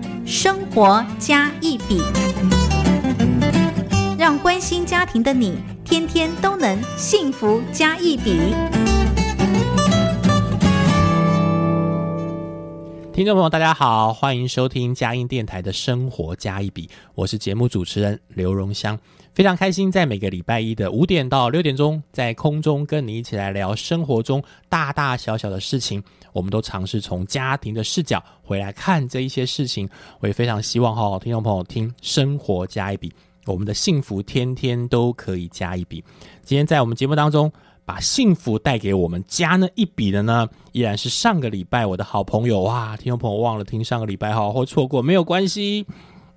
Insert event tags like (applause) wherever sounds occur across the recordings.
《生活加一笔》，让关心家庭的你天天都能幸福加一笔。听众朋友，大家好，欢迎收听佳音电台的《生活加一笔》，我是节目主持人刘荣香。非常开心，在每个礼拜一的五点到六点钟，在空中跟你一起来聊生活中大大小小的事情。我们都尝试从家庭的视角回来看这一些事情。我也非常希望哈，听众朋友听生活加一笔，我们的幸福天天都可以加一笔。今天在我们节目当中，把幸福带给我们加那一笔的呢，依然是上个礼拜我的好朋友哇，听众朋友忘了听上个礼拜哈，或错过没有关系。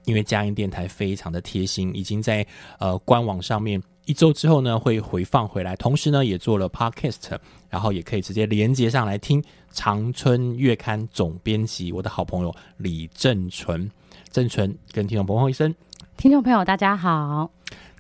因为嘉音电台非常的贴心，已经在呃官网上面一周之后呢会回放回来，同时呢也做了 podcast，然后也可以直接连接上来听。长春月刊总编辑，我的好朋友李正淳，正淳跟听众朋友一声，听众朋友大家好。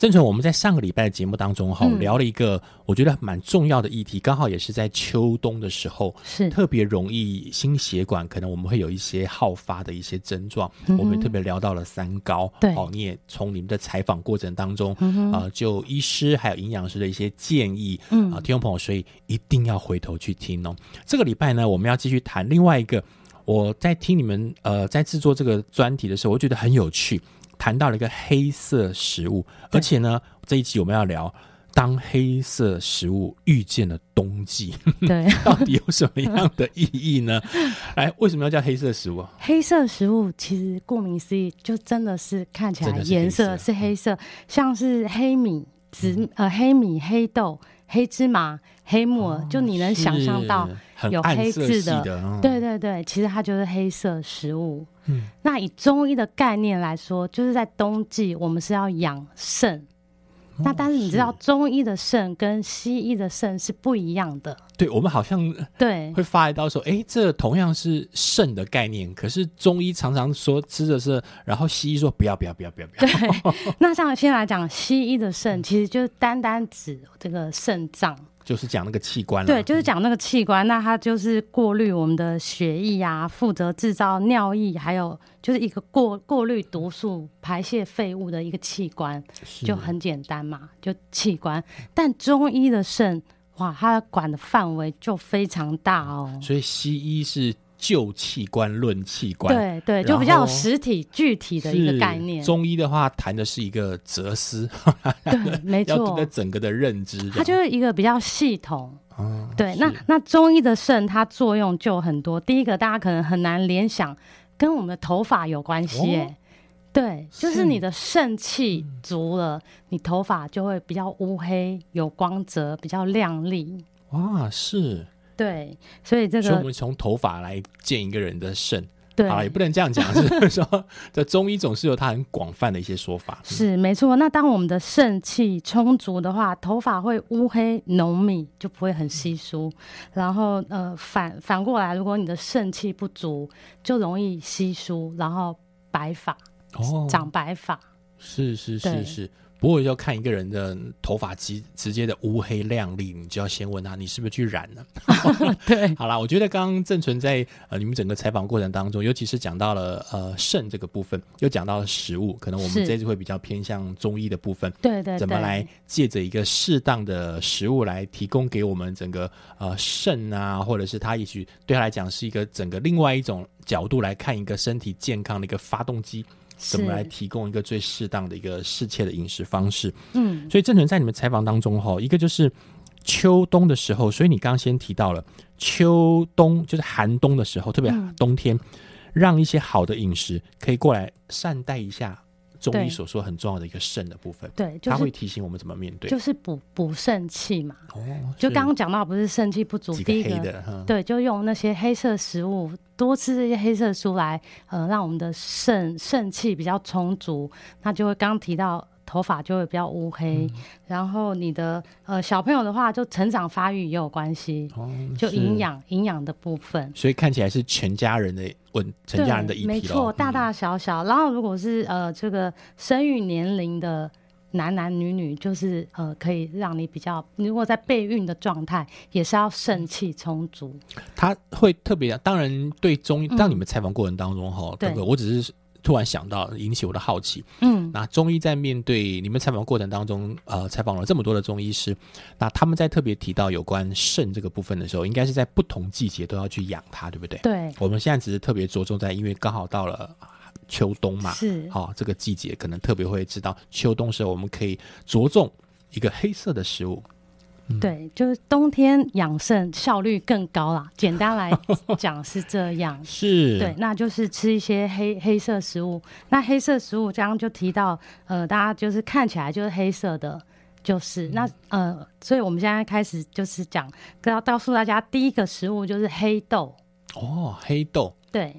正纯，我们在上个礼拜的节目当中哈，聊了一个我觉得蛮重要的议题，刚好也是在秋冬的时候，是特别容易心血管可能我们会有一些好发的一些症状。我们特别聊到了三高，对，哦，你也从你们的采访过程当中啊，就医师还有营养师的一些建议，嗯啊，听众朋友，所以一定要回头去听哦。这个礼拜呢，我们要继续谈另外一个，我在听你们呃在制作这个专题的时候，我觉得很有趣。谈到了一个黑色食物，而且呢，这一集我们要聊，当黑色食物遇见了冬季，对，(laughs) 到底有什么样的意义呢？(laughs) 来，为什么要叫黑色食物？黑色食物其实顾名思义，就真的是看起来颜色是黑色，像是黑米、紫呃黑米、黑豆、黑芝麻、黑木耳，就你能想象到有黑字的，对对对，其实它就是黑色食物。嗯，那以中医的概念来说，就是在冬季我们是要养肾。那但是你知道中医的肾跟西医的肾是不一样的。对，我们好像对会发一道说，哎，这同样是肾的概念，可是中医常常说吃的是，然后西医说不要不要不要不要不要。对，(laughs) 那像先来讲西医的肾，其实就是单单指这个肾脏。就是讲那个器官，对，就是讲那个器官。那它就是过滤我们的血液啊，负责制造尿液，还有就是一个过过滤毒素、排泄废物的一个器官，就很简单嘛，就器官。但中医的肾，哇，它管的范围就非常大哦。所以西医是。就器官论器官，对对，就比较有实体具体的一个概念。中医的话，谈的是一个哲思，(laughs) 对，没 (laughs) 错，要整个的认知，它就是一个比较系统。对，那那中医的肾，它作用就很多。第一个，大家可能很难联想，跟我们的头发有关系。哎，对，就是你的肾气足了，你头发就会比较乌黑、有光泽、比较亮丽。哇，是。对，所以这个，所以我们从头发来见一个人的肾，对啊，也不能这样讲，是说这中医总是有它很广泛的一些说法。是没错，那当我们的肾气充足的话，头发会乌黑浓密，就不会很稀疏。然后呃，反反过来，如果你的肾气不足，就容易稀疏，然后白发哦，长白发。是是是是。不过要看一个人的头发直直接的乌黑亮丽，你就要先问他你是不是去染了。(laughs) 对，(laughs) 好啦，我觉得刚刚郑纯在呃你们整个采访过程当中，尤其是讲到了呃肾这个部分，又讲到了食物，可能我们这次会比较偏向中医的部分。对对，怎么来借着一个适当的食物来提供给我们整个呃肾啊，或者是他也许对他来讲是一个整个另外一种角度来看一个身体健康的一个发动机。怎么来提供一个最适当的一个适切的饮食方式？嗯，所以郑纯在你们采访当中哈，一个就是秋冬的时候，所以你刚刚先提到了秋冬就是寒冬的时候，特别冬天，让一些好的饮食可以过来善待一下中医所说很重要的一个肾的部分。对，就它会提醒我们怎么面对。就是补补肾气嘛。哦，就是刚刚讲到，不是肾气不足，第一个对，就用那些黑色食物，多吃这些黑色素来，呃，让我们的肾肾气比较充足，那就会刚刚提到头发就会比较乌黑，嗯然后你的呃小朋友的话，就成长发育也有关系，哦，就是营。养营养的部分。所以看起来是全家人的问，全家人的议题没错，大大小小。然后如果是呃这个生育年龄的男男女女，就是呃可以让你比较，如果在备孕的状态，也是要肾气充足。他会特别，当然对中医，嗯当你们采访过程当中哈，对这个我只是突然想到，引起我的好奇。嗯，那中医在面对你们采访过程当中，呃，采访了这么多的中医师，那他们在特别提到有关肾这个部分的时候，应该是在不同季节都要去养它，对不对？对，我们现在只是特别着重在，因为刚好到了秋冬嘛，是。好、这个季节可能特别会知道，秋冬时候我们可以着重一个黑色的食物，对，就是冬天养肾效率更高啦。(laughs) 简单来讲是这样。是，对，那就是吃一些黑黑色食物。那黑色食物刚刚就提到，呃，大家就是看起来就是黑色的，就是那呃，所以我们现在开始就是讲，要告诉大家第一个食物就是黑豆。哦，黑豆，对，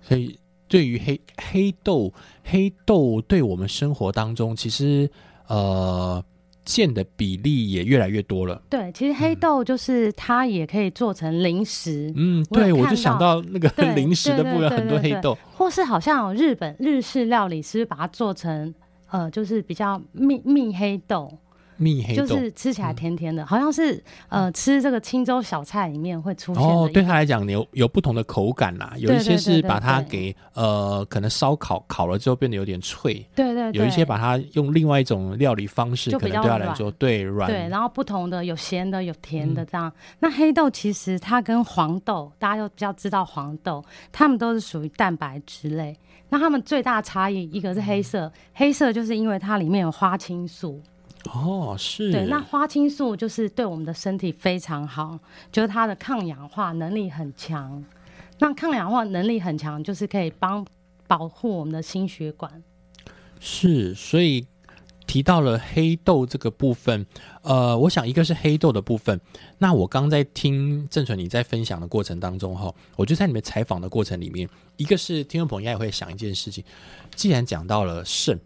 所以对于黑黑豆，黑豆对我们生活当中其实呃见的比例也越来越多了。对，其实黑豆就是它也可以做成零食，嗯，对，我就想到那个 (laughs) 零食的部分，很多黑豆。或是好像有日本日式料理是不是把它做成呃，就是比较蜜蜜黑豆，蜜黑豆。就是吃起来甜甜的，好像是呃吃这个青州小菜里面会出现的哦，一对他来讲有有不同的口感啦，有一些是把它对给呃可能烧烤烤了之后变得有点脆，对对对，有一些把它用另外一种料理方式，可能对他来软说对软对，然后不同的有咸的有甜嗯的这样。那黑豆其实它跟黄豆，大家又比较知道黄豆，它们都是属于蛋白质类。那它们最大差异，一个是黑色，黑色就是因为它里面有花青素，哦，是对，那花青素就是对我们的身体非常好，就是它的抗氧化能力很强。那抗氧化能力很强，就是可以帮保护我们的心血管。是，所以提到了黑豆这个部分，呃，我想一个是黑豆的部分。那我刚在听郑纯你在分享的过程当中哈，我就在你们采访的过程里面，一个是听众朋友应该也会想一件事情，既然讲到了肾。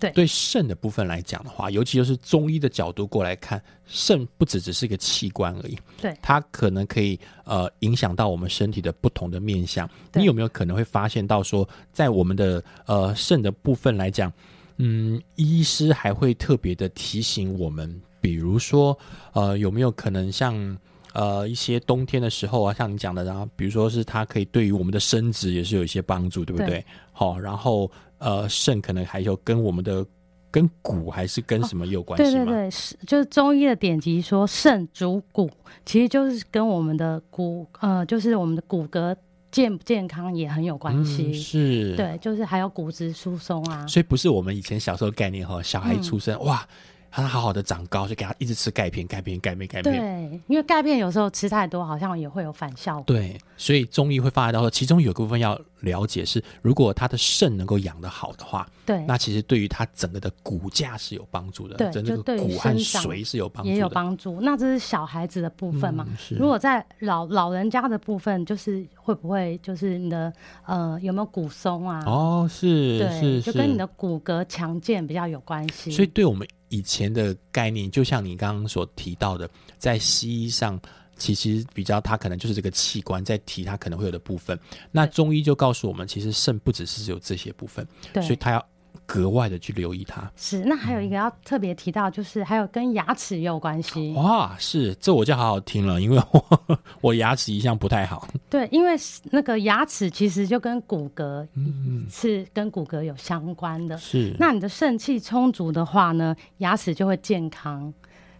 对对肾的部分来讲的话，尤其就是中医的角度过来看，肾不只只是一个器官而已，对它可能可以呃影响到我们身体的不同的面相。你有没有可能会发现到说，在我们的呃肾的部分来讲，嗯，医师还会特别的提醒我们，比如说呃有没有可能像呃一些冬天的时候啊，像你讲的，然后比如说是它可以对于我们的生殖也是有一些帮助，对不对对？好、然后呃肾可能还有跟我们的跟骨还是跟什么有关系吗？对对对，是就是中医的典籍说肾主骨，其实就是跟我们的骨呃，就是我们的骨骼健不健康也很有关系。嗯、是，。对，就是还有骨质疏松啊。所以不是我们以前小时候概念哈，小孩嗯出生、哇，他好好的长高，就给他一直吃钙片、钙片、钙片、钙片。对，因为钙片有时候吃太多，好像也会有反效果。对，所以中医会发现到说，其中有个部分要了解是，如果他的肾能够养得好的话，对，那其实对于他整个的骨架是有帮助的，对整个就对骨和髓是有帮助的，也有帮助。那这是小孩子的部分嘛？嗯是如果在老老人家的部分，就是会不会就是你的呃有没有骨松啊？哦，是对，是，就跟你的骨骼强健比较有关系。所以对我们以前的概念，就像你刚刚所提到的，在西医上。其实比较，它可能就是这个器官在提它可能会有的部分。那中医就告诉我们，其实肾不只是有这些部分，对，所以它要格外的去留意它。是，那还有一个要特别提到，就是还有跟牙齿也有关系。哇，是这我就好好听了，因为我 (laughs) 我牙齿一向不太好。对，因为那个牙齿其实就跟骨骼嗯，是跟骨骼有相关的。是。那你的肾气充足的话呢，牙齿就会健康。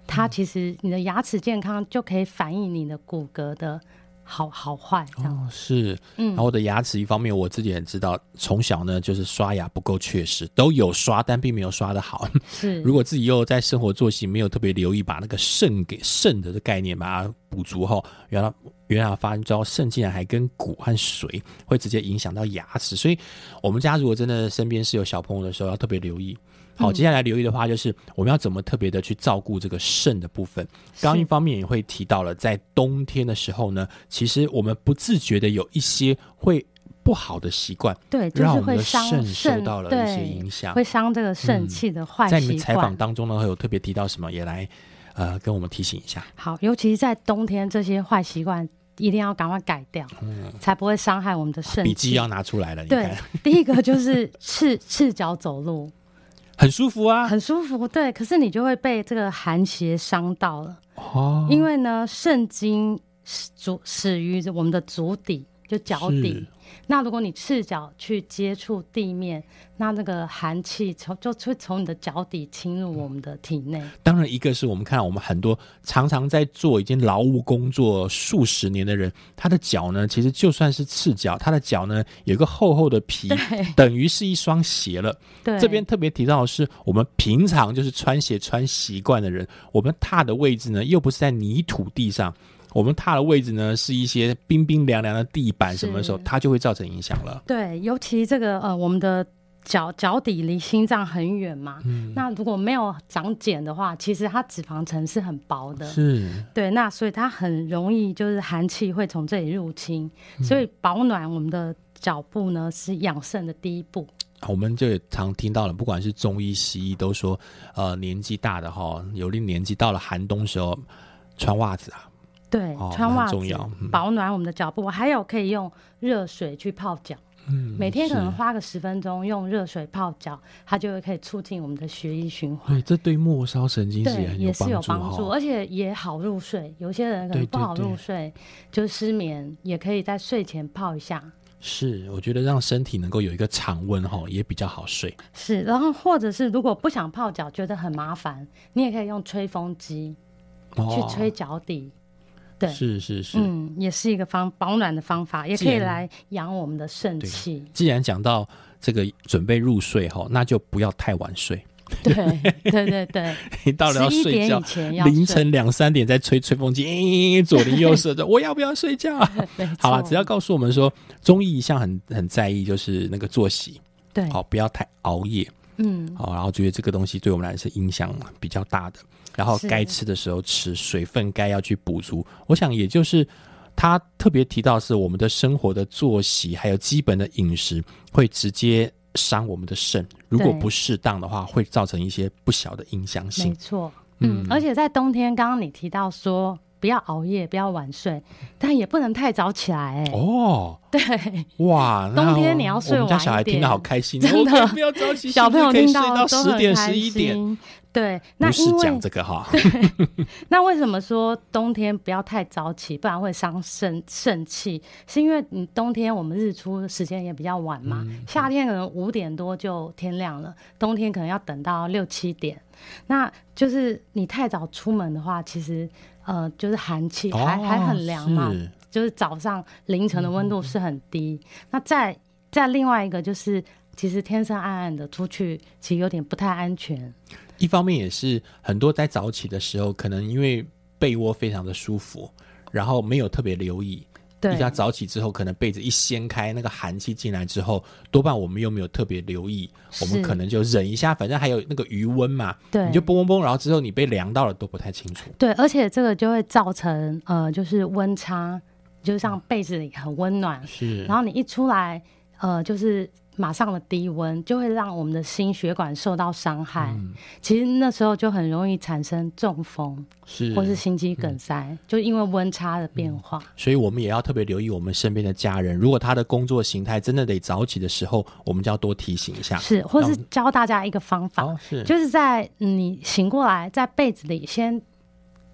它其实你的牙齿健康就可以反映你的骨骼的好好坏。哦，是，嗯然后我的牙齿一方面我自己也知道，从小呢就是刷牙不够确实，都有刷，但并没有刷的好。是，(laughs) 如果自己又在生活作息没有特别留意，把那个肾给肾的概念把它补足后，原来原来发现到肾竟然还跟骨和水会直接影响到牙齿，所以我们家如果真的身边是有小朋友的时候，要特别留意。好，接下来留意的话，就是我们要怎么特别的去照顾这个肾的部分。刚刚一方面也会提到了，在冬天的时候呢，其实我们不自觉的有一些会不好的习惯，对，就让我们的是会伤肾受到了一些影响会伤这个肾嗯气的坏习在你们采访。当中呢，会有特别提到什么，也来呃跟我们提醒一下。好，尤其是在冬天，这些坏习惯一定要赶快改掉，嗯才不会伤害我们的肾气。笔记要拿出来了，你对看，第一个就是赤赤脚走路，很舒服啊。很舒服。对，可是你就会被这个寒邪伤到了，哦，因为呢，肾经始足始于我们的足底，就脚底。那如果你赤脚去接触地面，那那个寒气从就会从你的脚底侵入我们的体内。当然，一个是我们看到我们很多常常在做已经劳务工作数十年的人，他的脚呢，其实就算是赤脚，他的脚呢有一个厚厚的皮，等于是一双鞋了。对，这边特别提到的是，我们平常就是穿鞋穿习惯的人，我们踏的位置呢，又不是在泥土地上，我们踏的位置呢是一些冰冰凉凉的地板，什么时候它就会造成影响了。对，尤其这个呃，我们的脚脚底离心脏很远嘛，嗯那如果没有长茧的话，其实它脂肪层是很薄的。是，对，那所以它很容易就是寒气会从这里入侵，嗯所以保暖我们的脚部呢是养肾的第一步。我们就也常听到了，不管是中医西医都说，呃，年纪大的哈，有的年纪到了寒冬时候穿袜子啊，对，哦穿袜子重要嗯保暖我们的脚部，还有可以用热水去泡脚。嗯每天可能花个十分钟用热水泡脚，它就会可以促进我们的血液循环。对，这对末梢神经是也是有帮帮助，哈。而且也好入睡。有些人可能不好入睡，就失眠，也可以在睡前泡一下。是，我觉得让身体能够有一个常温哈，也比较好睡。是，然后或者是如果不想泡脚，觉得很麻烦，你也可以用吹风机哦去吹脚底。对，是是是。嗯，也是一个方保暖的方法，也可以来养我们的肾气。既然讲到这个准备入睡哈，那就不要太晚睡。对对对对，你 (laughs) 到了要睡觉，凌晨两三点在吹吹风机，咦左邻右舍的，(laughs) 我要不要睡觉？(laughs) 没好了，只要告诉我们说，中医一向很很在意就是那个作息，对，好，不要太熬夜，嗯，好，然后觉得这个东西对我们来说影响比较大的。然后是该吃的时候吃，水分该要去补足。我想也就是他特别提到是我们的生活的作息，还有基本的饮食会直接伤我们的肾，如果不适当的话，会造成一些不小的影响性。没性。错，嗯，而且在冬天，刚刚你提到说不要熬夜，不要晚睡，但也不能太早起来、哎、哦，对，哇，冬天你要睡我们家小孩听得好开心，真的。不要早起，小朋友可以睡到十点开十一点。心。对，那因为讲这个哈，(laughs) 那为什么说冬天不要太早起，不然会伤肾肾气？是因为你冬天我们日出时间也比较晚嘛，嗯夏天可能五点多就天亮了，冬天可能要等到六七点。那就是你太早出门的话，其实呃就是寒气还、还很凉嘛，就是早上凌晨的温度是很低。那再再另外一个就是，其实天色暗暗的出去，其实有点不太安全。一方面也是很多在早起的时候，可能因为被窝非常的舒服，然后没有特别留意。对一下早起之后，可能被子一掀开，那个寒气进来之后，多半我们又没有特别留意，我们可能就忍一下，反正还有那个余温嘛，对你就嘣嘣嘣，然后之后你被凉到了都不太清楚。对，而且这个就会造成呃，就是温差，就像被子里很温暖，是，然后你一出来，呃，就是马上的低温，就会让我们的心血管受到伤害。嗯其实那时候就很容易产生中风是，或是心肌梗塞，就因为温差的变化。所以我们也要特别留意我们身边的家人，如果他的工作形态真的得早起的时候，我们就要多提醒一下。是，或是教大家一个方法，哦，是，就是在你醒过来，在被子里先，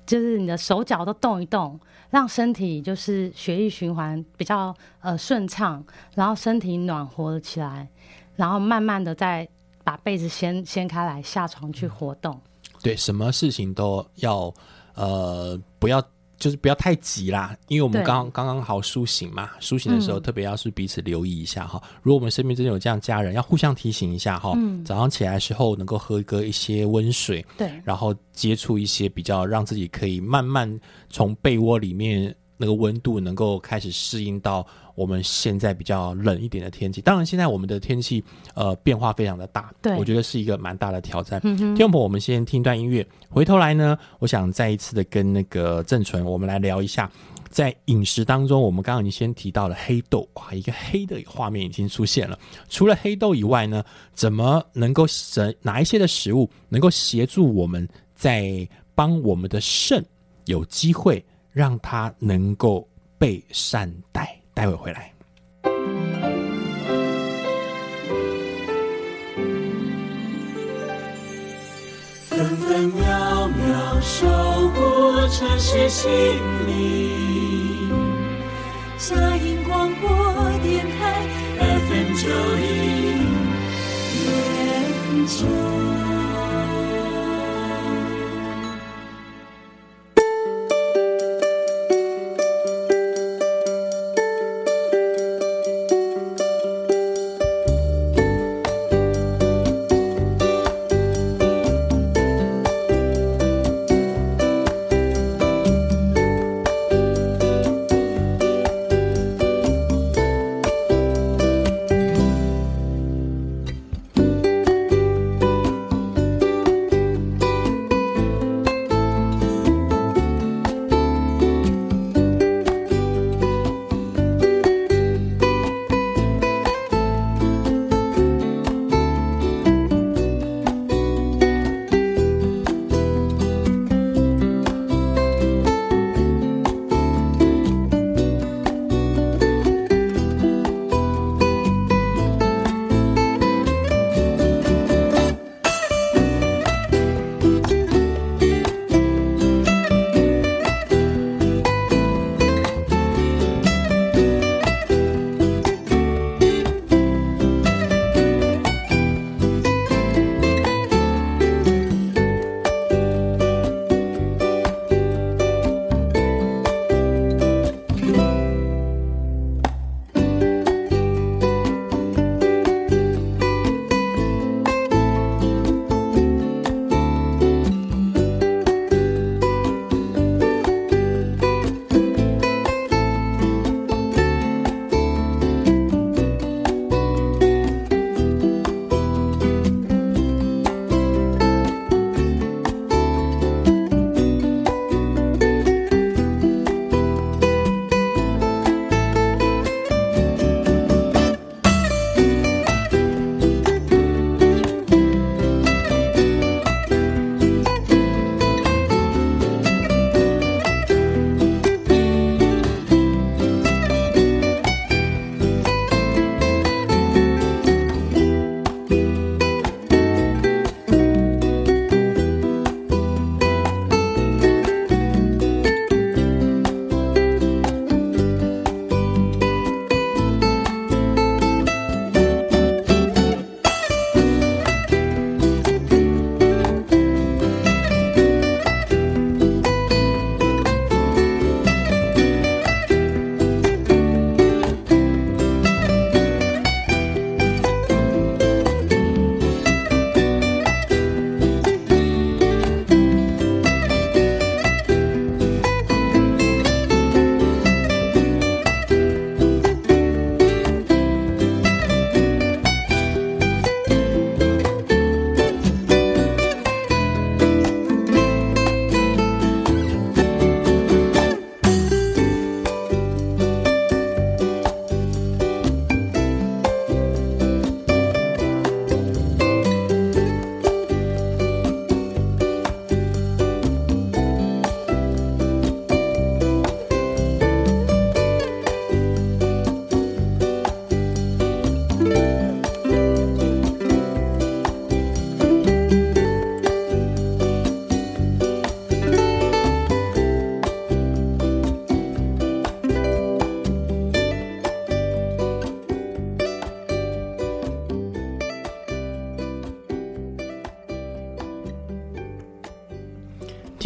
就是你的手脚都动一动，让身体就是血液循环比较呃顺畅，然后身体暖和了起来，然后慢慢的再把被子掀掀开来，下床去活动。对，什么事情都要呃不要就是不要太急啦，因为我们对刚刚刚好苏醒嘛，苏醒的时候嗯特别要是彼此留意一下哈。如果我们身边真的有这样家人，要互相提醒一下哈。嗯早上起来的时候能够喝个一些温水，对，然后接触一些比较让自己可以慢慢从被窝里面那个温度能够开始适应到我们现在比较冷一点的天气。当然，现在我们的天气呃变化非常的大，对我觉得是一个蛮大的挑战。嗯哼听众朋友，我们先听一段音乐，回头来呢，我想再一次的跟那个郑纯，我们来聊一下。在饮食当中，我们刚刚已经先提到了黑豆，哇，一个黑的画面已经出现了。除了黑豆以外呢，怎么能够什哪一些的食物能够协助我们在帮我们的肾有机会让他能够被善待？待会回来。分分秒秒守护城市心灵。嘉音广播电台 FM 九零点九。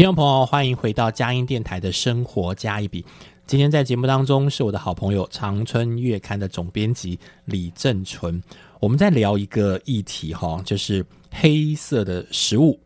听众朋友，欢迎回到佳音电台的生活加一笔。今天在节目当中是我的好朋友长春月刊的总编辑李正纯，我们在聊一个议题哈，就是黑色的食物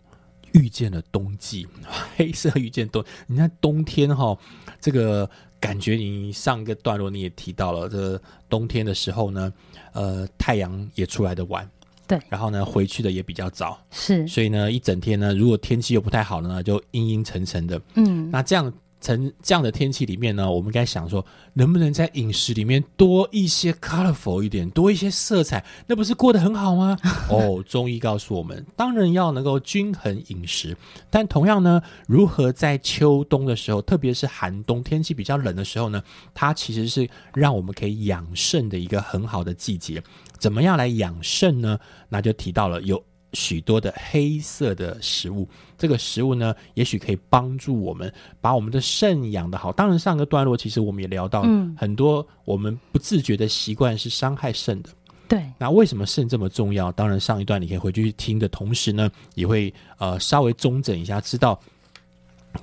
遇见了冬季，(laughs) 黑色遇见冬，你看冬天哈，这个感觉你上一个段落你也提到了，这冬天的时候呢，呃，太阳也出来的晚。对，然后呢，回去的也比较早，是，所以呢，一整天呢，如果天气又不太好呢，就阴阴沉沉的。嗯，那这样成这样的天气里面呢，我们该想说，能不能在饮食里面多一些 colorful 一点，多一些色彩，那不是过得很好吗？(laughs) 哦，中医告诉我们，当然要能够均衡饮食，但同样呢，如何在秋冬的时候，特别是寒冬天气比较冷的时候呢，它其实是让我们可以养肾的一个很好的季节。怎么样来养肾呢？那就提到了有许多的黑色的食物，这个食物呢，也许可以帮助我们把我们的肾养得好。当然，上个段落其实我们也聊到，很多我们不自觉的习惯是伤害肾的。对，那为什么肾这么重要？当然，上一段你可以回去听的同时呢，也会呃稍微中整一下，知道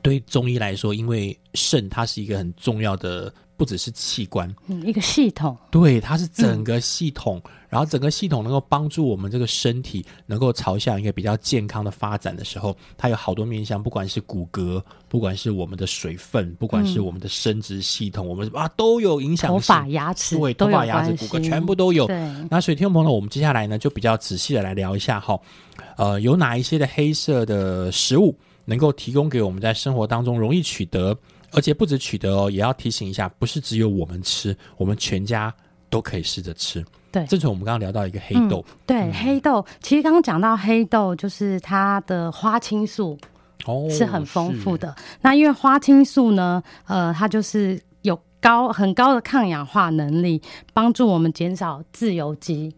对中医来说，因为肾它是一个很重要的。不只是器官，嗯，一个系统，对，它是整个系统，然后整个系统能够帮助我们这个身体能够朝向一个比较健康的发展的时候，它有好多面向，不管是骨骼，不管是我们的水分，不管是我们的生殖系统，我们啊都有影响。头发、牙齿，对，头发、牙齿、骨骼全部都有。对，那所以听众朋友，我们接下来呢就比较仔细的来聊一下哈，呃，有哪一些的黑色的食物能够提供给我们在生活当中容易取得。而且不止取得哦，也要提醒一下，不是只有我们吃，我们全家都可以试着吃。对，这从我们刚刚聊到一个黑豆，对，黑豆其实刚刚讲到黑豆，就是它的花青素哦是很丰富的。那因为花青素呢，呃，它就是有高很高的抗氧化能力，帮助我们减少自由基。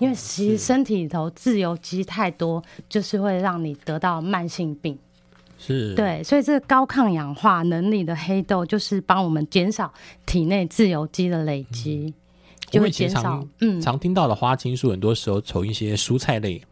因为其实身体里头自由基太多，就是会让你得到慢性病。是对，所以这个高抗氧化能力的黑豆，就是帮我们减少体内自由基的累积，就会减少。嗯，常听到的花青素，很多时候从一些蔬菜类，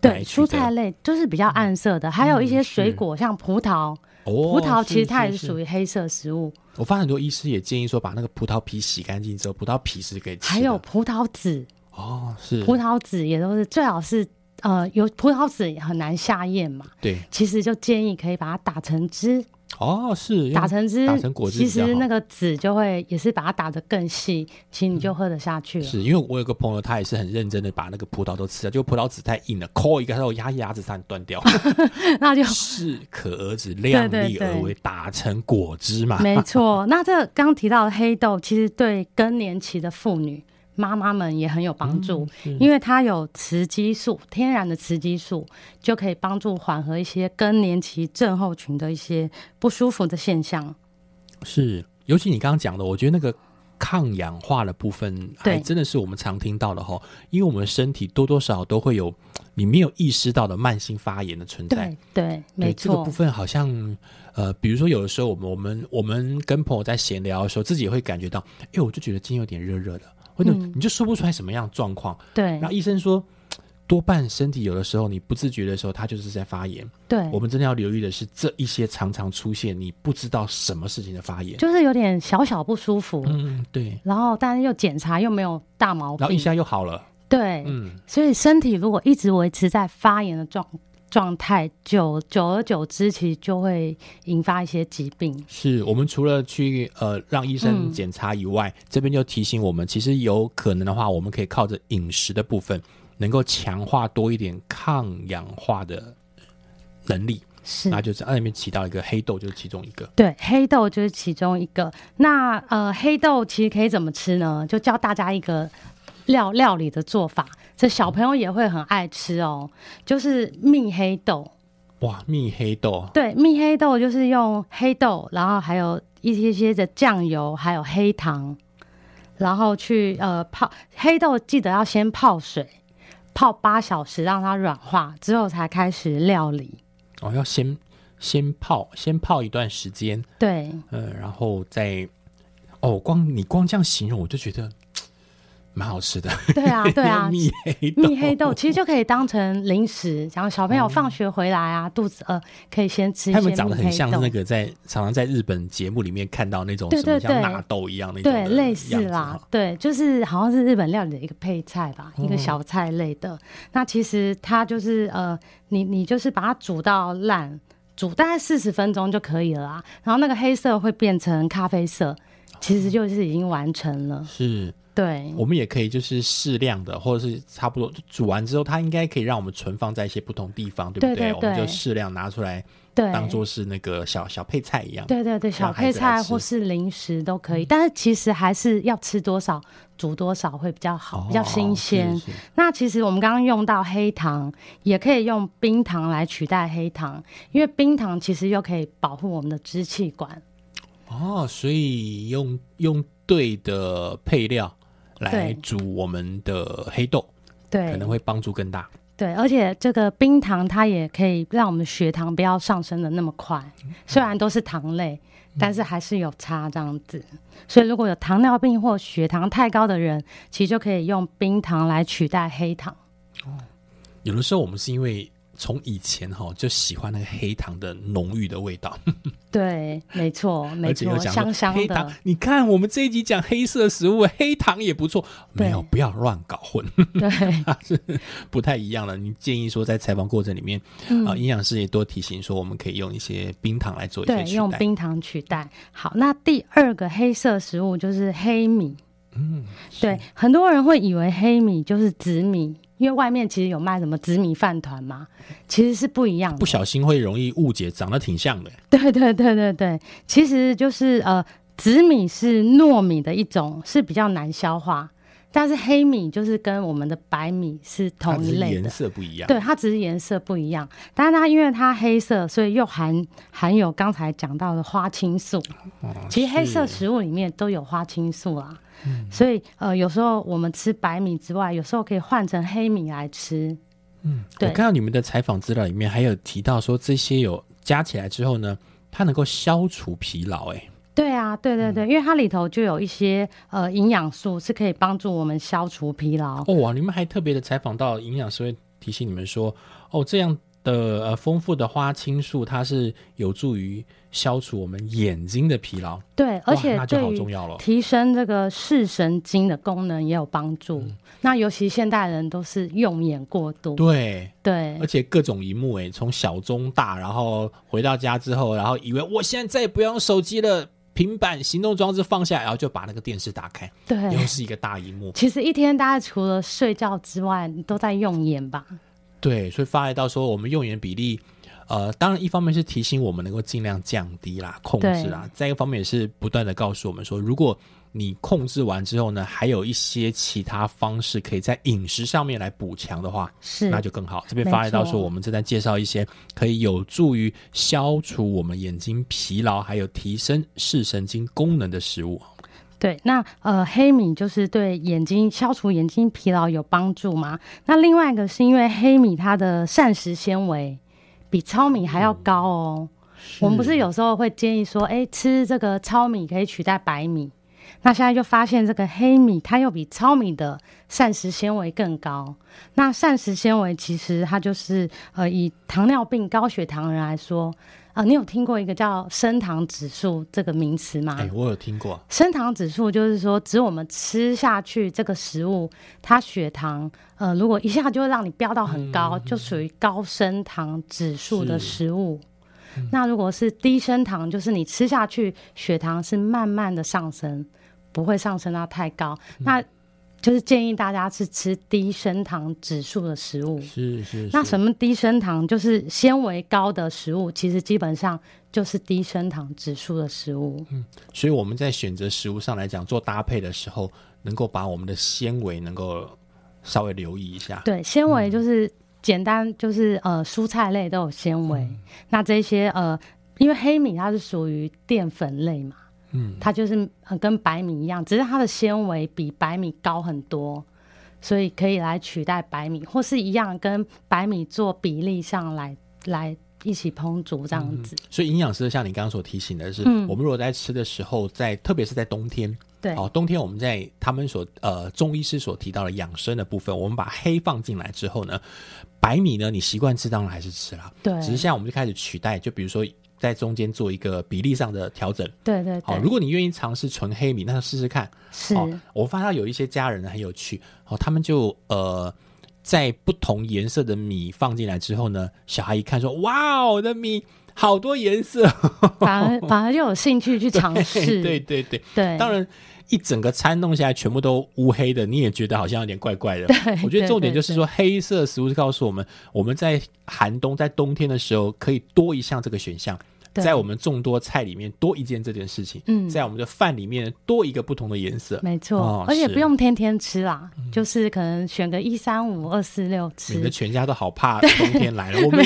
对，蔬菜类就是比较暗色的，还有一些水果，像葡萄。哦，葡萄其实它也是属于黑色食物。我发现很多医师也建议说，把那个葡萄皮洗干净之后，葡萄皮是可以吃。还有葡萄籽哦，是葡萄籽也都是最好是。呃，有葡萄籽很难下咽嘛？对，其实就建议可以把它打成汁。哦，是打成汁，打成果汁。其实那个籽就会也是把它打得更细，其实你就喝得下去了。是因为我有个朋友，他也是很认真的把那个葡萄都吃了，就葡萄籽太硬了，抠一个，然后牙牙子差点断掉。(laughs) 那就适可而止，量力而为，打成果汁嘛。没错，那这刚提到的黑豆，其实对更年期的妇女。妈妈们也很有帮助，因为它有雌激素，天然的雌激素就可以帮助缓和一些更年期症候群的一些不舒服的现象。是，尤其你刚刚讲的，我觉得那个抗氧化的部分，还真的是我们常听到的哈。因为我们身体多多少少都会有你没有意识到的慢性发炎的存在。对，没错。这个部分好像，呃，比如说有的时候我们我们我们跟朋友在闲聊的时候，自己也会感觉到，哎，我就觉得今天有点热热的。或者你就说不出来什么样状况，对。然后医生说，多半身体有的时候你不自觉的时候，它就是在发炎。对。我们真的要留意的是这一些常常出现你不知道什么事情的发炎，就是有点小小不舒服。嗯，对。然后但是又检查又没有大毛病，然后一下又好了。对，嗯。所以身体如果一直维持在发炎的状。状态久久而久之，其实就会引发一些疾病。是我们除了去呃让医生检查以外，这边就提醒我们，其实有可能的话，我们可以靠着饮食的部分，能够强化多一点抗氧化的能力。是，那就是那里面起到一个黑豆，就是其中一个。对，黑豆就是其中一个。那呃，黑豆其实可以怎么吃呢？就教大家一个料料理的做法。这小朋友也会很爱吃哦，就是蜜黑豆。哇，蜜黑豆。对，蜜黑豆就是用黑豆，然后还有一些些的酱油，还有黑糖，然后去呃泡黑豆，记得要先泡水，泡八小时让它软化之后才开始料理。哦，要先先泡，先泡一段时间。对。呃，然后再哦，光你光这样形容，我就觉得。蛮好吃的。对啊，(laughs) 对啊，蜜黑豆蜜黑豆其实就可以当成零食，然后小朋友放学回来啊，肚子饿可以先吃一些。他们长得很像那个在常常在日本节目里面看到那种什么像纳豆一样那种对，的类似啦哈，对，就是好像是日本料理的一个配菜吧，哦一个小菜类的。那其实它就是呃，你你就是把它煮到烂，煮大概四十分钟就可以了啦。然后那个黑色会变成咖啡色，其实就是已经完成了。是对，我们也可以就是适量的，或者是差不多煮完之后，它应该可以让我们存放在一些不同地方，对不对对我们就对适量拿出来对，当做是那个小小配菜一样。对对对，小配菜或是零食都可以，但是其实还是要吃多少煮多少会比较好，比较新鲜。哦是是那其实我们刚刚用到黑糖，也可以用冰糖来取代黑糖，因为冰糖其实又可以保护我们的支气管。哦，所以用用对的配料来煮我们的黑豆，对可能会帮助更大。对，而且这个冰糖它也可以让我们血糖不要上升的那么快，虽然都是糖类，但是还是有差这样子。所以如果有糖尿病或血糖太高的人，其实就可以用冰糖来取代黑糖。有的时候我们是因为从以前哈就喜欢那个黑糖的浓郁的味道，(laughs) 对，没错，没错，香香黑糖的，。你看我们这一集讲黑色食物，黑糖也不错，没有不要乱搞混，(laughs) 对，它 (laughs) 是不太一样了。你建议说在采访过程里面，啊、营养师也多提醒说，我们可以用一些冰糖来做一对。用冰糖取代。好，那第二个黑色食物就是黑米。嗯，对，很多人会以为黑米就是紫米，因为外面其实有卖什么紫米饭团嘛，其实是不一样的。不小心会容易误解，长得挺像的。对对对对对，其实就是呃，紫米是糯米的一种，是比较难消化，但是黑米就是跟我们的白米是同一类的颜。色不一样。对，它只是颜色不一样，但是它因为它黑色，所以又含含有刚才讲到的花青素。哦其实黑色食物里面都有花青素啦，所以呃，有时候我们吃白米之外，有时候可以换成黑米来吃。对我看到你们的采访资料里面还有提到说，这些有加起来之后呢，它能够消除疲劳。哎，对啊，对对对，因为它里头就有一些呃营养素是可以帮助我们消除疲劳。哦哇，你们还特别的采访到营养师会提醒你们说，哦，这样的呃丰富的花青素，它是有助于消除我们眼睛的疲劳。对，而且那就好重要了。提升这个视神经的功能也有帮助。嗯那尤其现代人都是用眼过度，对，对而且各种荧幕，哎，从小中大，然后回到家之后，然后以为我现在再也不要用手机了，平板、行动装置放下，然后就把那个电视打开，对又。是一个大荧幕。其实一天大家除了睡觉之外，你都在用眼吧？对，所以发来到说，我们用眼比例，呃，当然一方面是提醒我们能够尽量降低啦、控制啦，再一个方面也是不断的告诉我们说，如果你控制完之后呢，还有一些其他方式可以在饮食上面来补强的话，是，那就更好。这边发来到说，我们正在介绍一些可以有助于消除我们眼睛疲劳，还有提升视神经功能的食物。对，那呃，黑米就是对眼睛消除眼睛疲劳有帮助吗？那另外一个是因为黑米它的膳食纤维比糙米还要高哦。我们不是有时候会建议说，哎，吃这个糙米可以取代白米。那现在就发现这个黑米它又比糙米的膳食纤维更高。那膳食纤维其实它就是呃，以糖尿病高血糖人来说，啊、你有听过一个叫升糖指数这个名词吗？哎，我有听过，升糖指数就是说，指我们吃下去这个食物，它血糖呃，如果一下就会让你飙到很高，就属于高升糖指数的食物。那如果是低升糖，就是你吃下去血糖是慢慢的上升，不会上升到太高。那就是建议大家是吃低升糖指数的食物。是是是那什么低升糖？就是纤维高的食物，其实基本上就是低升糖指数的食物。嗯所以我们在选择食物上来讲，做搭配的时候，能够把我们的纤维能够稍微留意一下。对，纤维就是简单，就是呃蔬菜类都有纤维。那这些呃，因为黑米它是属于淀粉类嘛，嗯，它就是呃跟白米一样，只是它的纤维比白米高很多，所以可以来取代白米，或是一样跟白米做比例上来来一起烹煮这样子。所以营养师像你刚刚所提醒的是，嗯。我们如果在吃的时候，在特别是在冬天，对。哦，冬天我们在他们所呃中医师所提到的养生的部分，我们把黑放进来之后呢，白米呢你习惯吃当然还是吃啦，对。只是现在我们就开始取代，就比如说在中间做一个比例上的调整。对，对对好，如果你愿意尝试纯黑米，那就试试看。是哦，我发现有一些家人呢很有趣，哦，他们就呃在不同颜色的米放进来之后呢，小孩一看说：“哇，我的米好多颜色。反而反而就有兴趣去尝试，(laughs) 对对对，对，当然。一整个餐弄下来，全部都乌黑的，你也觉得好像有点怪怪的。(laughs) 我觉得重点就是说，黑色食物是告诉我们，我们在寒冬、在冬天的时候，可以多一项这个选项，对在我们众多菜里面多一件这件事情，嗯。在我们的饭里面多一个不同的颜色，没错，哦而且不用天天吃啦，就是可能选个一三五二四六你的吃，全家都好怕冬天来了，(laughs) 我们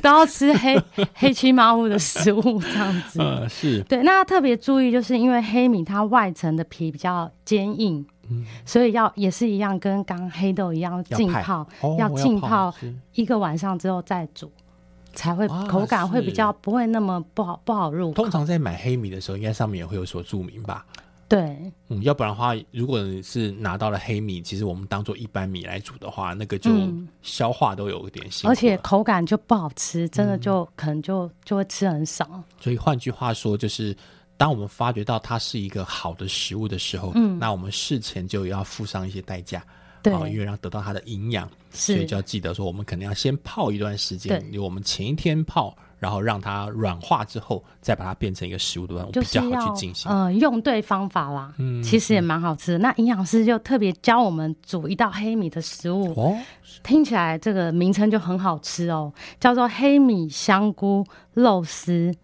都要吃黑 (laughs) 黑漆麻乌的食物这样子。呃，(laughs) 是。对，那要特别注意，就是因为黑米它外层的皮比较坚硬，嗯。所以要也是一样，跟刚黑豆一样浸泡，哦要浸泡一个晚上之后再煮，才会啊口感会比较不会那么不好不好入口。通常在买黑米的时候，应该上面也会有所注明吧？对嗯，要不然的话，如果你是拿到了黑米，其实我们当做一般米来煮的话，那个就嗯消化都有一点辛苦了。而且口感就不好吃，真嗯的就、可能就就会吃很少。所以换句话说，就是当我们发觉到它是一个好的食物的时候，嗯，那我们事前就要付上一些代价，因为让得到它的营养，所以就要记得说，我们可能要先泡一段时间，对。由我们前一天泡，然后让它软化之后，再把它变成一个食物的话，就是比较好去进行。呃用对方法啦，嗯其实也蛮好吃的。那营养师就特别教我们煮一道黑米的食物，哦，听起来这个名称就很好吃哦，叫做黑米香菇肉丝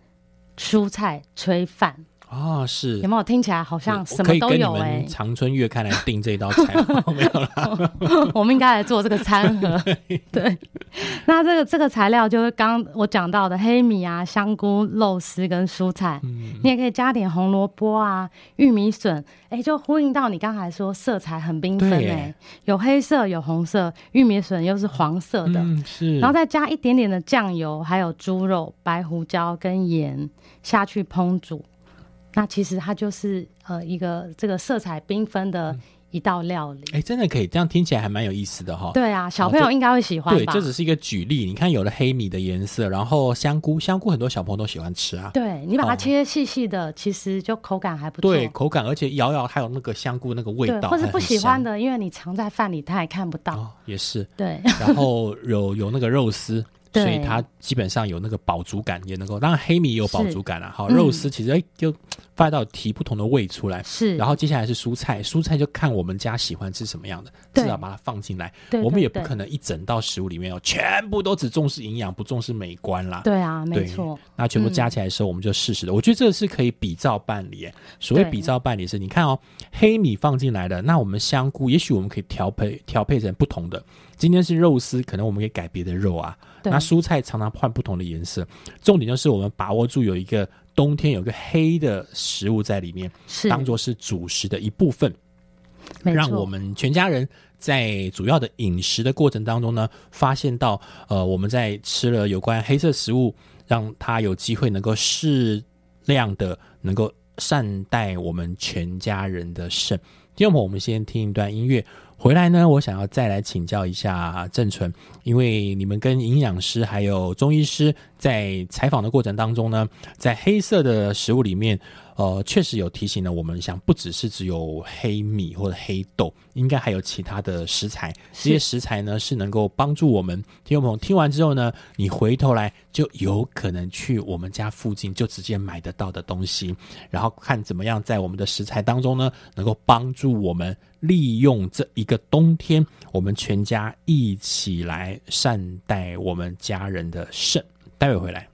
蔬菜炊饭，啊，是有没有？听起来好像什么都有哎、们长春月刊来订这道菜？(laughs) 没有啦，我们应该来做这个餐盒。(laughs) 对，那这个这个材料就是刚我讲到的黑米啊、香菇、肉丝跟蔬菜，嗯你也可以加点红萝卜啊、玉米笋，哎，就呼应到你刚才说色彩很缤纷哎，有黑色有红色，玉米笋又是黄色的。嗯，是，然后再加一点点的酱油，还有猪肉、白胡椒跟盐下去烹煮。那其实它就是呃一个这个色彩缤纷的一道料理。哎，真的可以，这样听起来还蛮有意思的哈。对啊，小朋友应该会喜欢对，吧？这只是一个举例。你看，有了黑米的颜色，然后香菇，香菇很多小朋友都喜欢吃啊。对你把它哦切细细的，其实就口感还不错。对，口感，而且咬咬还有那个香菇那个味，道，或是不喜欢的，因为你藏在饭里，他也看不到。哦，也是。对，然后有有那个肉丝，对所以它基本上有那个饱足感，也能够。当然黑米也有饱足感啊。好，嗯肉丝其实哎就发到提不同的味出来。是。然后接下来是蔬菜，蔬菜就看我们家喜欢吃什么样的，至少把它放进来。我们也不可能一整道食物里面哦，全部都只重视营养，不重视美观啦。对啊，没错，那全部加起来的时候，我们就试试的。我觉得这个是可以比照办理。所谓比照办理是，你看哦，黑米放进来的，那我们香菇，也许我们可以调配调配成不同的。今天是肉丝，可能我们可以改别的肉啊。那蔬菜常常换不同的颜色，重点就是我们把握住有一个冬天有个黑的食物在里面，是当做是主食的一部分。让我们全家人在主要的饮食的过程当中呢，发现到呃我们在吃了有关黑色食物，让它有机会能够适量的能够善待我们全家人的肾。第二，我们先听一段音乐。回来呢，我想要再来请教一下郑纯，因为你们跟营养师还有中医师在采访的过程当中呢，在黑色的食物里面，呃，确实有提醒了我们，想不只是只有黑米或者黑豆，应该还有其他的食材。这些食材呢，是能够帮助我们听众朋友听完之后呢，你回头来就有可能去我们家附近就直接买得到的东西，然后看怎么样在我们的食材当中呢，能够帮助我们利用这一个冬天，我们全家一起来善待我们家人的肾。待会回来。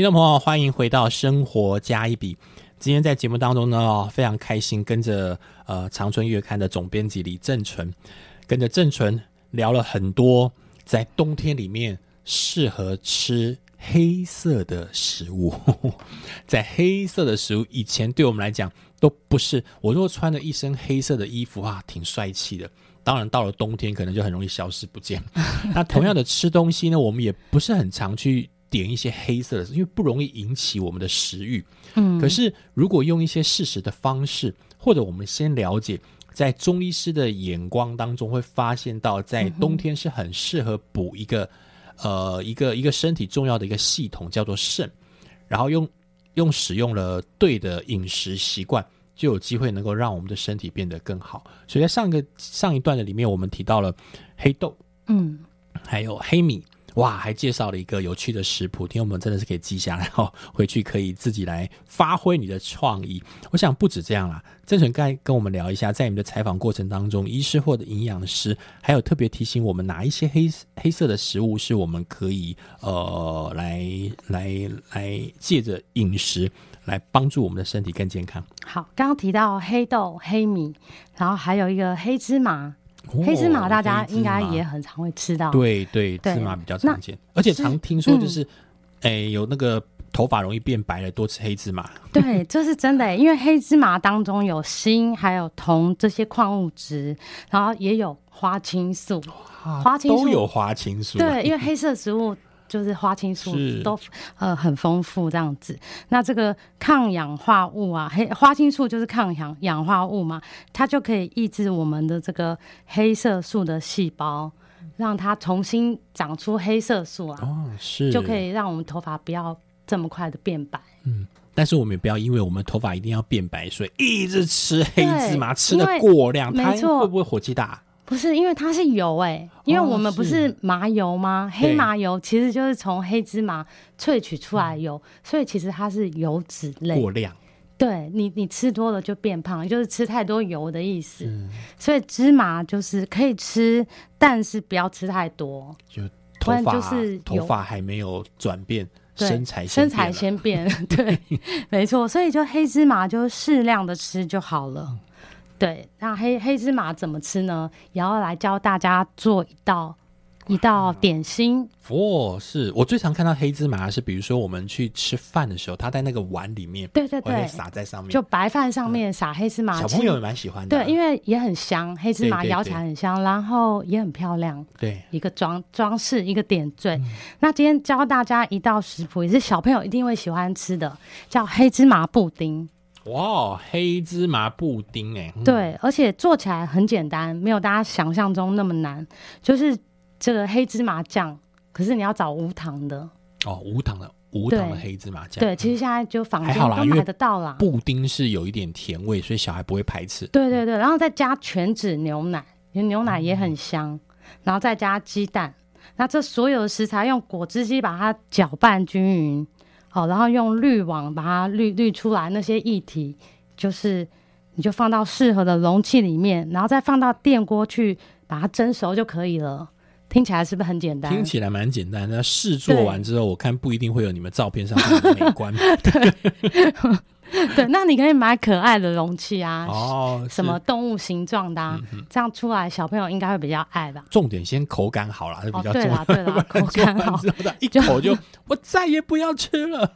听众朋友，欢迎回到《生活加一笔》。今天在节目当中呢，非常开心，跟着呃长春月刊的总编辑李正纯，跟着正纯聊了很多在冬天里面适合吃黑色的食物。(laughs) 在黑色的食物以前对我们来讲都不是，我如果穿了一身黑色的衣服啊，挺帅气的。当然，到了冬天可能就很容易消失不见。那同样的吃东西呢，我们也不是很常去点一些黑色的，因为不容易引起我们的食欲。嗯可是如果用一些事实的方式，或者我们先了解，在中医师的眼光当中，会发现到在冬天是很适合补一个、呃一个一个身体重要的一个系统，叫做肾，然后用用使用了对的饮食习惯。就有机会能够让我们的身体变得更好。所以在上个上一段的里面，我们提到了黑豆，嗯，还有黑米，哇，还介绍了一个有趣的食谱，听我们真的是可以记下来哦，回去可以自己来发挥你的创意。我想不止这样啦，郑纯该跟我们聊一下，在你们的采访过程当中，医师或者营养师还有特别提醒我们哪一些黑黑色的食物是我们可以呃来来来借着饮食来帮助我们的身体更健康。好，刚刚提到黑豆、黑米，然后还有一个黑芝麻。哦黑芝麻大家应该也很常会吃到。对对，对芝麻比较常见，而且常听说就嗯是，哎、有那个头发容易变白了，多吃黑芝麻。对，这是真的耶，因为黑芝麻当中有锌、还有铜这些矿物质，然后也有花青素。花青素都有花青素，对，因为黑色食物就是花青素都呃很丰富这样子。那这个抗氧化物啊，黑花青素就是抗氧氧化物嘛，它就可以抑制我们的这个黑色素的细胞，让它重新长出黑色素啊，哦是就可。以让我们头发不要这么快的变白。嗯但是我们也不要因为我们头发一定要变白，所以一直吃黑芝麻，吃的过量，它会不会火气大？不是，因为它是油哎、因为哦我们不是是麻油吗？对黑麻油其实就是从黑芝麻萃取出来的油，所以其实它是油脂类。过量，对你，你吃多了就变胖，就是吃太多油的意思。嗯所以芝麻就是可以吃，但是不要吃太多。就头发就是有头发还没有转变，身材身材先变，(laughs) 对，没错。所以就黑芝麻就适量的吃就好了。对，那黑黑芝麻怎么吃呢？也要来教大家做一道一道点心。哦，是我最常看到黑芝麻是，比如说我们去吃饭的时候，它在那个碗里面，对对对，撒在上面，就白饭上面撒黑芝麻，小朋友也蛮喜欢的啊。对，因为也很香，黑芝麻咬起来很香，然后也很漂亮。对一个装装饰，一个点缀。嗯那今天教大家一道食谱，也是小朋友一定会喜欢吃的，叫黑芝麻布丁。哇，黑芝麻布丁哎，嗯对，而且做起来很简单，没有大家想象中那么难。就是这个黑芝麻酱，可是你要找无糖的。哦，无糖的无糖的黑芝麻酱，对，其实现在就坊还好啦因为间都买得到啦。布丁是有一点甜味，所以小孩不会排斥。对对对，然后再加全脂牛奶，因为牛奶也嗯很香，然后再加鸡蛋。那这所有的食材用果汁机把它搅拌均匀，好，然后用滤网把它滤滤出来那些液体，就是你就放到适合的容器里面，然后再放到电锅去把它蒸熟就可以了。听起来是不是很简单？听起来蛮简单的，试做完之后，我看不一定会有你们照片上这么美观 (laughs) 对，(laughs) 那你可以买可爱的容器啊，哦。什么是？动物形状的、啊，这样出来小朋友应该会比较爱吧。重点先口感好啦，是比哦较重要。对啦对啦 (laughs) 口感好一口就我再也不要吃了。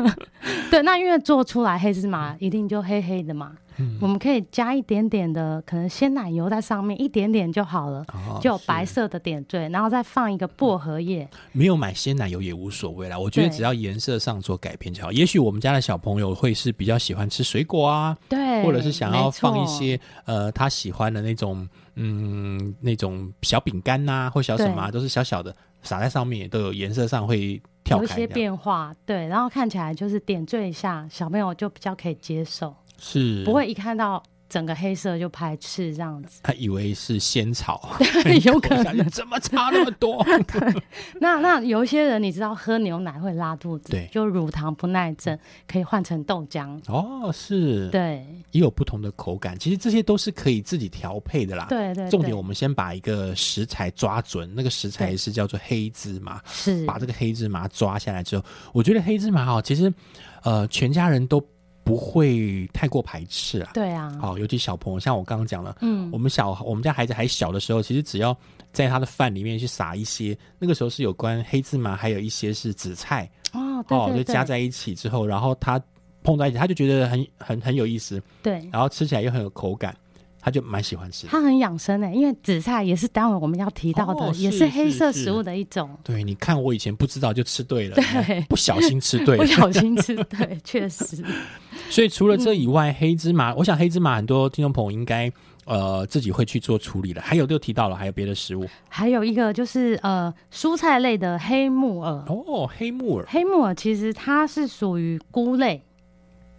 (laughs) 对，那因为做出来黑芝麻一定就黑黑的嘛，嗯我们可以加一点点的可能鲜奶油在上面，一点点就好了，哦就有白色的点缀，然后再放一个薄荷叶。没有买鲜奶油也无所谓啦，我觉得只要颜色上做改变就好。也许我们家的小朋友会是比较喜欢吃水果啊，对，或者是想要放一些呃他喜欢的那种嗯那种小饼干呐、或小什么、啊，都是小小的撒在上面，也都有颜色上会跳有一些。变化，对，然后看起来就是点缀一下，小朋友就比较可以接受，是。不会一看到整个黑色就排斥这样子。他以为是仙草，(laughs) 有可能。怎么差那么多？(laughs) 那那有一些人你知道喝牛奶会拉肚子，对。就乳糖不耐症，可以换成豆浆。哦，是，对。也有不同的口感，其实这些都是可以自己调配的啦。对对，重点我们先把一个食材抓准，那个食材是叫做黑芝麻，是。把这个黑芝麻抓下来之后，我觉得黑芝麻哦，其实呃全家人都不会太过排斥啊。对啊，好、尤其小朋友，像我刚刚讲了，嗯。我们小我们家孩子还小的时候，其实只要在他的饭里面去撒一些，那个时候是有关黑芝麻，还有一些是紫菜，哦，对对，对哦，就加在一起之后，然后他碰在一起，他就觉得很很很有意思，对。然后吃起来又很有口感，他就蛮喜欢吃的。它很养生诶，因为紫菜也是待会我们要提到的，哦也是是黑色食物的一种。对，你看我以前不知道就吃对了，对不小心吃对 (laughs) 不。小心吃，对，(laughs) 确实，所以除了这以嗯外，黑芝麻，我想黑芝麻很多听众朋友应该呃自己会去做处理的。还有就提到了，还有别的食物还有一个就是呃蔬菜类的黑木耳，哦，黑木耳黑木耳其实它是属于菇类，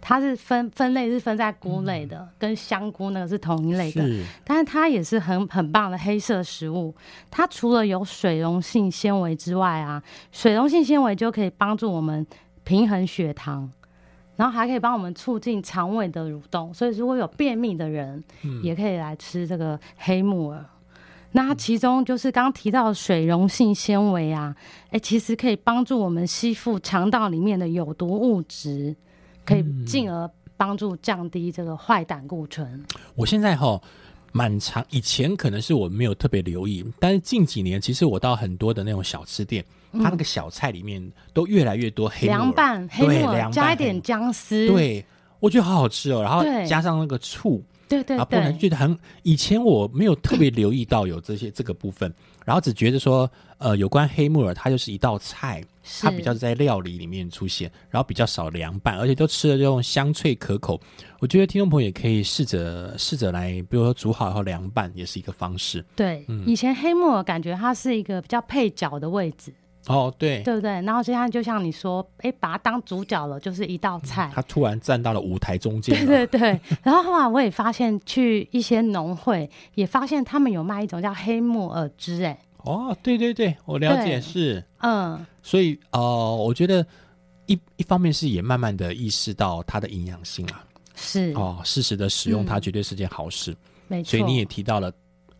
它是分分类是分在菇类的，跟香菇那个是同一类的，是但是它也是很很棒的黑色食物。它除了有水溶性纤维之外啊，水溶性纤维就可以帮助我们平衡血糖。然后还可以帮我们促进肠胃的蠕动，所以如果有便秘的人，也可以来吃这个黑木耳。那它其中就是刚刚提到的水溶性纤维啊，哎，其实可以帮助我们吸附肠道里面的有毒物质，可以进而帮助降低这个坏胆固醇。我现在哈蛮长，以前可能是我没有特别留意，但是近几年其实我到很多的那种小吃店，它那个小菜里面都越来越多黑凉拌黑木耳对凉拌加一点姜丝，对，我觉得好好吃哦，然后加上那个醋，对对啊，不然，觉得很。以前我没有特别留意到有这些这个部分，然后只觉得说，呃，有关黑木耳，它就是一道菜，它比较在料理里面出现，然后比较少凉拌，而且都吃的这种香脆可口。我觉得听众朋友也可以试着试着来，比如说煮好以后凉拌，也是一个方式。对。嗯以前黑木耳感觉它是一个比较配角的位置，哦，对，对不对？然后现在就像你说，哎，把它当主角了，就是一道菜。他突然站到了舞台中间对。对对，然后后来我也发现，去一些农会也发现他们有卖一种叫黑木耳汁，哎，哦，对对对，我了解是。嗯，所以呃，我觉得一一方面是也慢慢的意识到它的营养性啊，是，哦，适时的使用它嗯绝对是件好事。没错。所以你也提到了，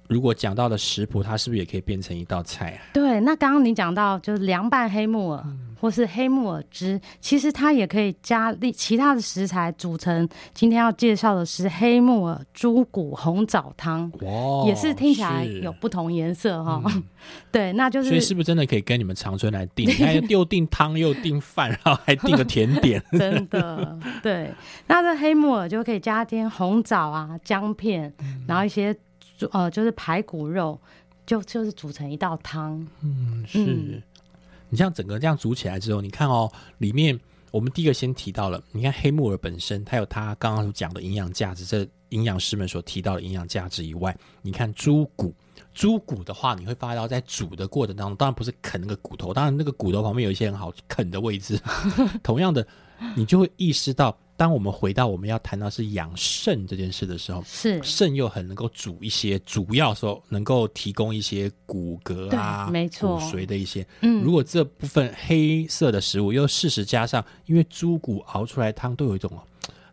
如果讲到了食谱，它是不是也可以变成一道菜啊？对，那刚刚你讲到就是凉拌黑木耳，嗯或是黑木耳汁，其实它也可以加另其他的食材组成。今天要介绍的是黑木耳猪骨红枣汤，哇，也是听起来有不同颜色哈。(laughs) 对，那就是所以是是不是真的可以跟你们长春来订？(laughs) 你看又订汤又订饭，然后还订个甜点。(laughs) 真的对。那这黑木耳就可以加点红枣啊、姜片，嗯然后一些猪呃就是排骨肉，就就是煮成一道汤。嗯，是。嗯你像整个这样煮起来之后，你看哦，里面我们第一个先提到了，你看黑木耳本身，它有它刚刚所讲的营养价值，这营养师们所提到的营养价值以外，你看猪骨，猪骨的话，你会发现到在煮的过程当中，当然不是啃那个骨头，当然那个骨头旁边有一些很好啃的位置。(laughs) 同样的，你就会意识到，当我们回到我们要谈到是养肾这件事的时候，是，肾又很能够煮一些，主要说能够提供一些骨骼啊，没错。骨髓的一些。嗯。如果这部分黑色的食物又适时加上，因为猪骨熬出来汤都有一种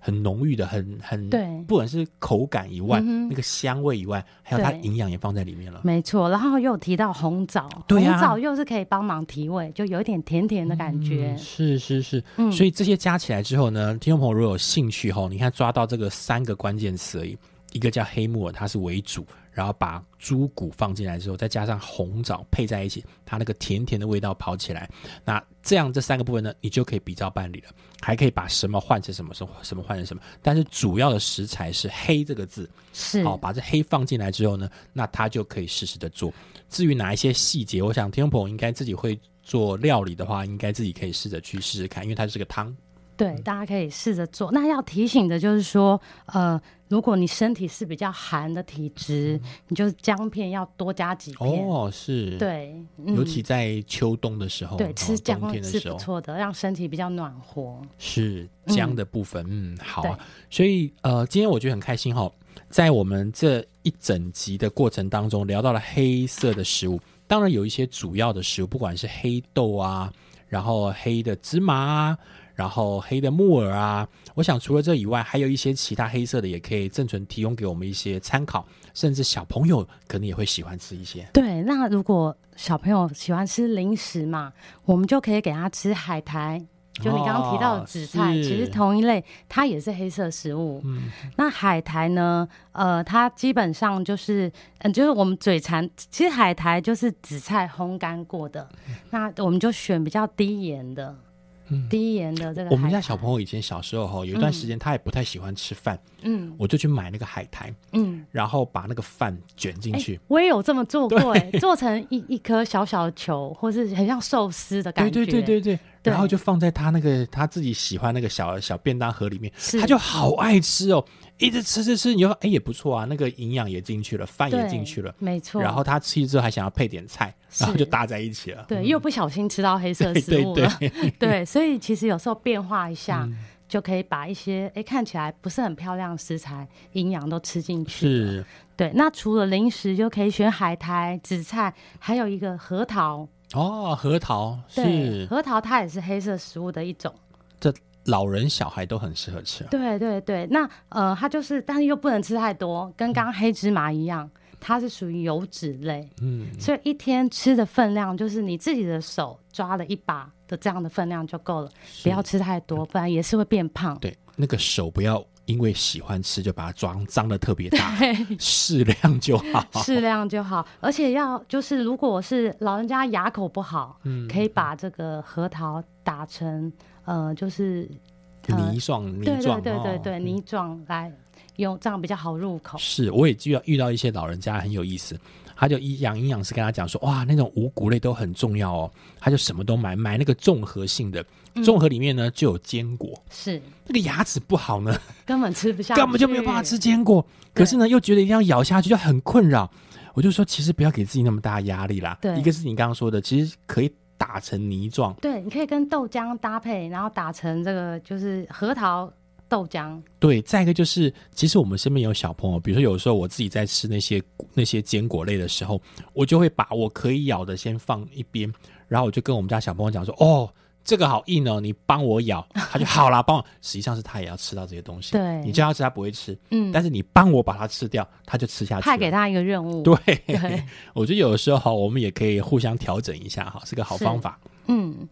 很浓郁的、很很对。不管是口感以外，嗯那个香味以外，还有它营养也放在里面了。没错，然后又有提到红枣，对啊。红枣又是可以帮忙提味，就有一点甜甜的感觉。嗯。是是是，嗯。所以这些加起来之后呢，听众朋友如果有兴趣吼，你看抓到这个三个关键词而已，一个叫黑木耳，它是为主，然后把猪骨放进来之后，再加上红枣配在一起，它那个甜甜的味道跑起来，那这样这三个部分呢，你就可以比照办理了，还可以把什么换成什么，什么什么换成什么，但是主要的食材是黑这个字，是，好，把这黑放进来之后呢，那它就可以适时的做。至于哪一些细节，我想听众朋友应该自己会做料理的话，应该自己可以试着去试试看，因为它是个汤。对，大家可以试着做。那要提醒的就是说，呃，如果你身体是比较寒的体质，你就是姜片要多加几片。哦，是，对，嗯尤其在秋冬的时候，对哦吃姜片的是时候，不错的，让身体比较暖和。是姜的部分，嗯，好啊。所以呃，今天我觉得很开心哈，在我们这一整集的过程当中，聊到了黑色的食物，当然有一些主要的食物，不管是黑豆啊，然后黑的芝麻啊。然后黑的木耳啊，我想除了这以外，还有一些其他黑色的，也可以正纯提供给我们一些参考，甚至小朋友可能也会喜欢吃一些。对，那如果小朋友喜欢吃零食嘛，我们就可以给他吃海苔。就你刚刚提到的紫菜，哦其实同一类，它也是黑色食物。嗯那海苔呢？呃，它基本上就是，嗯，就是我们嘴馋，其实海苔就是紫菜烘干过的，那我们就选比较低盐的，嗯低盐的这个。我们家小朋友以前小时候哈，有一段时间他也不太喜欢吃饭，嗯。我就去买那个海苔，嗯，然后把那个饭卷进哎、去。我也有这么做过、哎，做成一一颗小小的球，或是很像寿司的感觉。对对对对对，然后就放在他那个他自己喜欢那个小小便当盒里面，他就好爱吃哦，一直吃吃吃，你就说哎也不错啊，那个营养也进去了，饭也进去了，没错。然后他吃之后还想要配点菜，然后就搭在一起了。对，又不小心吃到黑色食物了。对，(laughs) 对，所以其实有时候变化一下，嗯就可以把一些哎看起来不是很漂亮的食材营养都吃进去。是对，那除了零食，就可以选海苔、紫菜，还有一个核桃。哦，核桃，是核桃它也是黑色食物的一种。这老人小孩都很适合吃。对对对，那呃，它就是，但是又不能吃太多，跟刚刚黑芝麻一样，它是属于油脂类，嗯，所以一天吃的分量就是你自己的手抓了一把的这样的分量就够了，不要吃太多，不然也是会变胖。对，那个手不要因为喜欢吃就把它装脏的特别大，适量就好。适量就好，而且要就是，如果是老人家牙口不好，嗯。可以把这个核桃打成呃，就是呃泥状泥对对状，对对哦对泥状来用，这样比较好入口。是，我也遇到遇到一些老人家很有意思，他就营养营养师跟他讲说，哇，那种五谷类都很重要哦，他就什么都买，买那个综合性的，嗯综合里面呢就有坚果，是那个牙齿不好呢，(laughs) 根本吃不下，根本就没有办法吃坚果，可是呢又觉得一定要咬下去，就很困扰。我就说，其实不要给自己那么大压力啦。对一个是你刚刚说的，其实可以打成泥状，对，你可以跟豆浆搭配，然后打成这个就是核桃豆浆。对，再一个就是，其实我们身边有小朋友，比如说有时候我自己在吃那些那些坚果类的时候，我就会把我可以咬的先放一边，然后我就跟我们家小朋友讲说：“哦，这个好硬哦，你帮我咬。(laughs) ”他就好啦，帮我。实际上是他也要吃到这些东西，对你叫他吃他不会吃，嗯，但是你帮我把它吃掉，他就吃下去了。派给他一个任务。对，对，我觉得有的时候哈，我们也可以互相调整一下哈，是个好方法。嗯，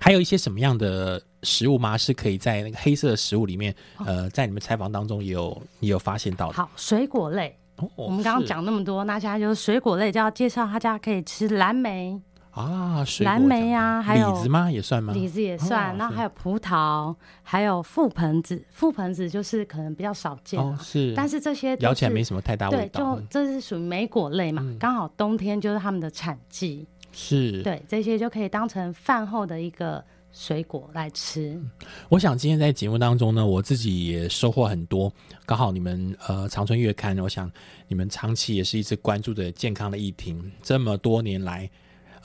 还有一些什么样的食物吗？是可以在那个黑色的食物里面，呃，在你们采访当中也有也有发现到的。好，水果类，哦我们刚刚是讲那么多，那现在就是水果类，就要介绍大家可以吃蓝莓，啊，水果蓝莓啊还有李子吗？也算吗？李子也算，哦然后还有葡萄，还有覆盆子。覆盆子就是可能比较少见啊，哦是，但是这些都咬起来是没什么太大味对，道对就，这是属于莓果类嘛，刚好冬天就是他们的产季，是。对，这些就可以当成饭后的一个水果来吃。我想今天在节目当中呢，我自己也收获很多。刚好你们呃长春月刊，我想你们长期也是一直关注着健康的议题，这么多年来，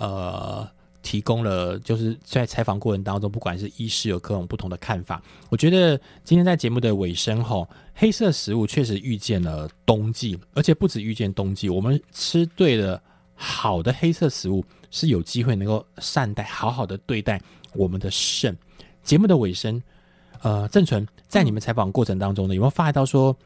呃。提供了就是在采访过程当中，不管是医师有各种不同的看法。我觉得今天在节目的尾声吼，黑色食物确实遇见了冬季，而且不止遇见冬季，我们吃对了好的黑色食物，是有机会能够善待、好好的对待我们的肾。节目的尾声，呃，郑纯在你们采访过程当中呢，有没有发到说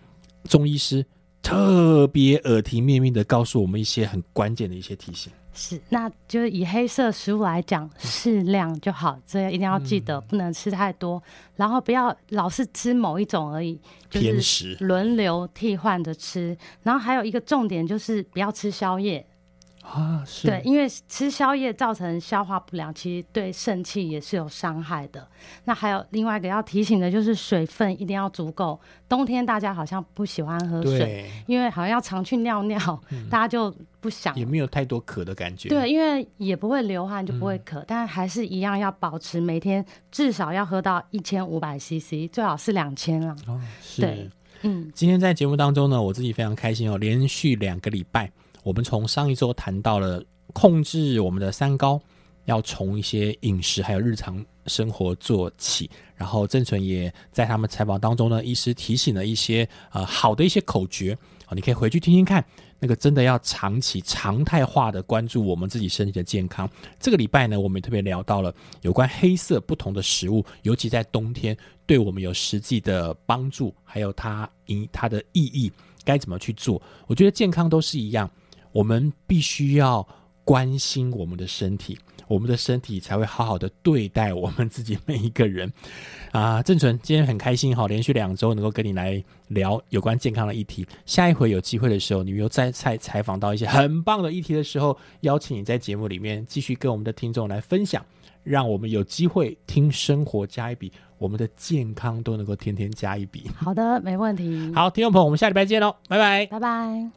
中医师特别耳提面命的告诉我们一些很关键的一些提醒？是，那就是以黑色食物来讲，适量就好，这个一定要记得，不能吃太多，然后不要老是吃某一种而已，就是轮流替换着吃。然后还有一个重点就是不要吃宵夜，啊，是对，因为吃宵夜造成消化不良，其实对肾气也是有伤害的。那还有另外一个要提醒的就是水分一定要足够。冬天大家好像不喜欢喝水，因为好像要常去尿尿，(laughs) 大家就不想。也没有太多渴的感觉。对，因为也不会流汗，就不会渴，但还是一样要保持每天至少要喝到一千五百 CC，最好是两千了。哦，是对。嗯，今天在节目当中呢，我自己非常开心哦，连续两个礼拜，我们从上一周谈到了控制我们的三高，要从一些饮食还有日常生活做起。然后郑纯也在他们采访当中呢，医师提醒了一些呃好的一些口诀哦，你可以回去听听看。那个真的要长期常态化的关注我们自己身体的健康。这个礼拜呢，我们也特别聊到了有关黑色不同的食物，尤其在冬天对我们有实际的帮助，还有它因它的意义该怎么去做。我觉得健康都是一样，我们必须要关心我们的身体。我们的身体才会好好的对待我们自己每一个人啊！郑纯今天很开心哈，连续两周能够跟你来聊有关健康的议题。下一回有机会的时候，你又再采采访到一些很棒的议题的时候，邀请你在节目里面继续跟我们的听众来分享，让我们有机会听生活加一笔，我们的健康都能够天天加一笔。好的，没问题。好，听众朋友，我们下礼拜见喽，拜拜，拜拜。